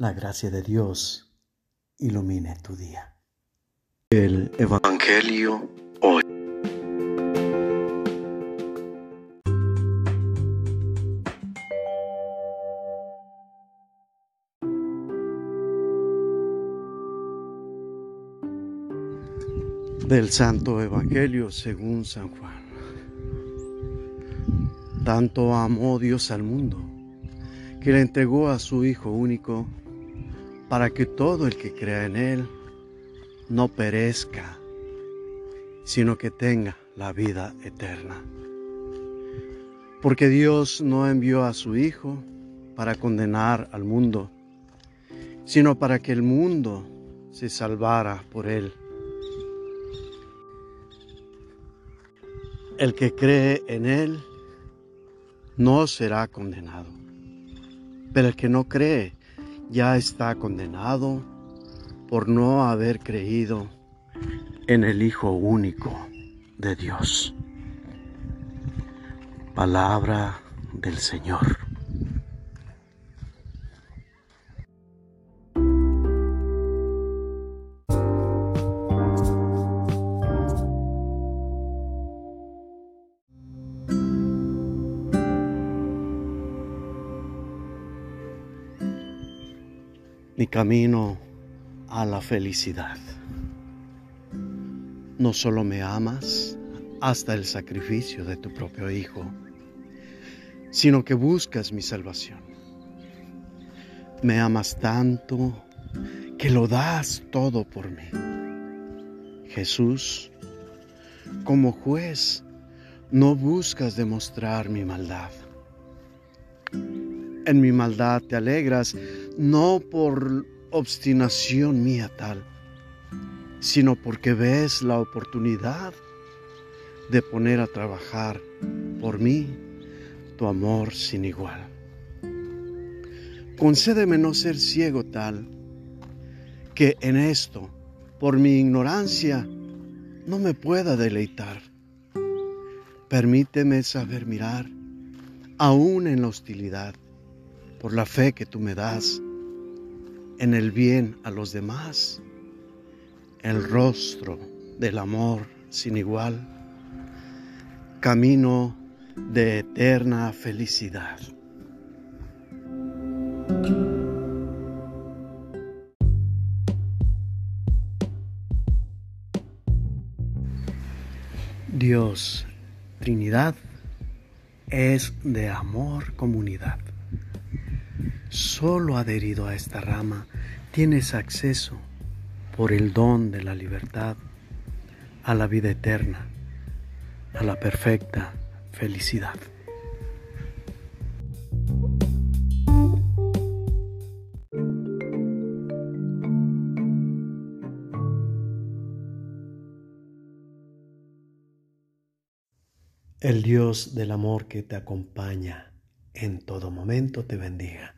la gracia de Dios ilumine tu día. El Evangelio hoy. Del Santo Evangelio según San Juan. Tanto amó Dios al mundo que le entregó a su Hijo único para que todo el que crea en Él no perezca, sino que tenga la vida eterna. Porque Dios no envió a su Hijo para condenar al mundo, sino para que el mundo se salvara por Él. El que cree en Él no será condenado, pero el que no cree ya está condenado por no haber creído en el Hijo único de Dios. Palabra del Señor. Mi camino a la felicidad. No solo me amas hasta el sacrificio de tu propio Hijo, sino que buscas mi salvación. Me amas tanto que lo das todo por mí. Jesús, como juez, no buscas demostrar mi maldad en mi maldad te alegras, no por obstinación mía tal, sino porque ves la oportunidad de poner a trabajar por mí tu amor sin igual. Concédeme no ser ciego tal que en esto, por mi ignorancia, no me pueda deleitar. Permíteme saber mirar, aún en la hostilidad, por la fe que tú me das en el bien a los demás, el rostro del amor sin igual, camino de eterna felicidad. Dios, Trinidad, es de amor comunidad. Solo adherido a esta rama tienes acceso por el don de la libertad a la vida eterna, a la perfecta felicidad. El Dios del amor que te acompaña en todo momento te bendiga.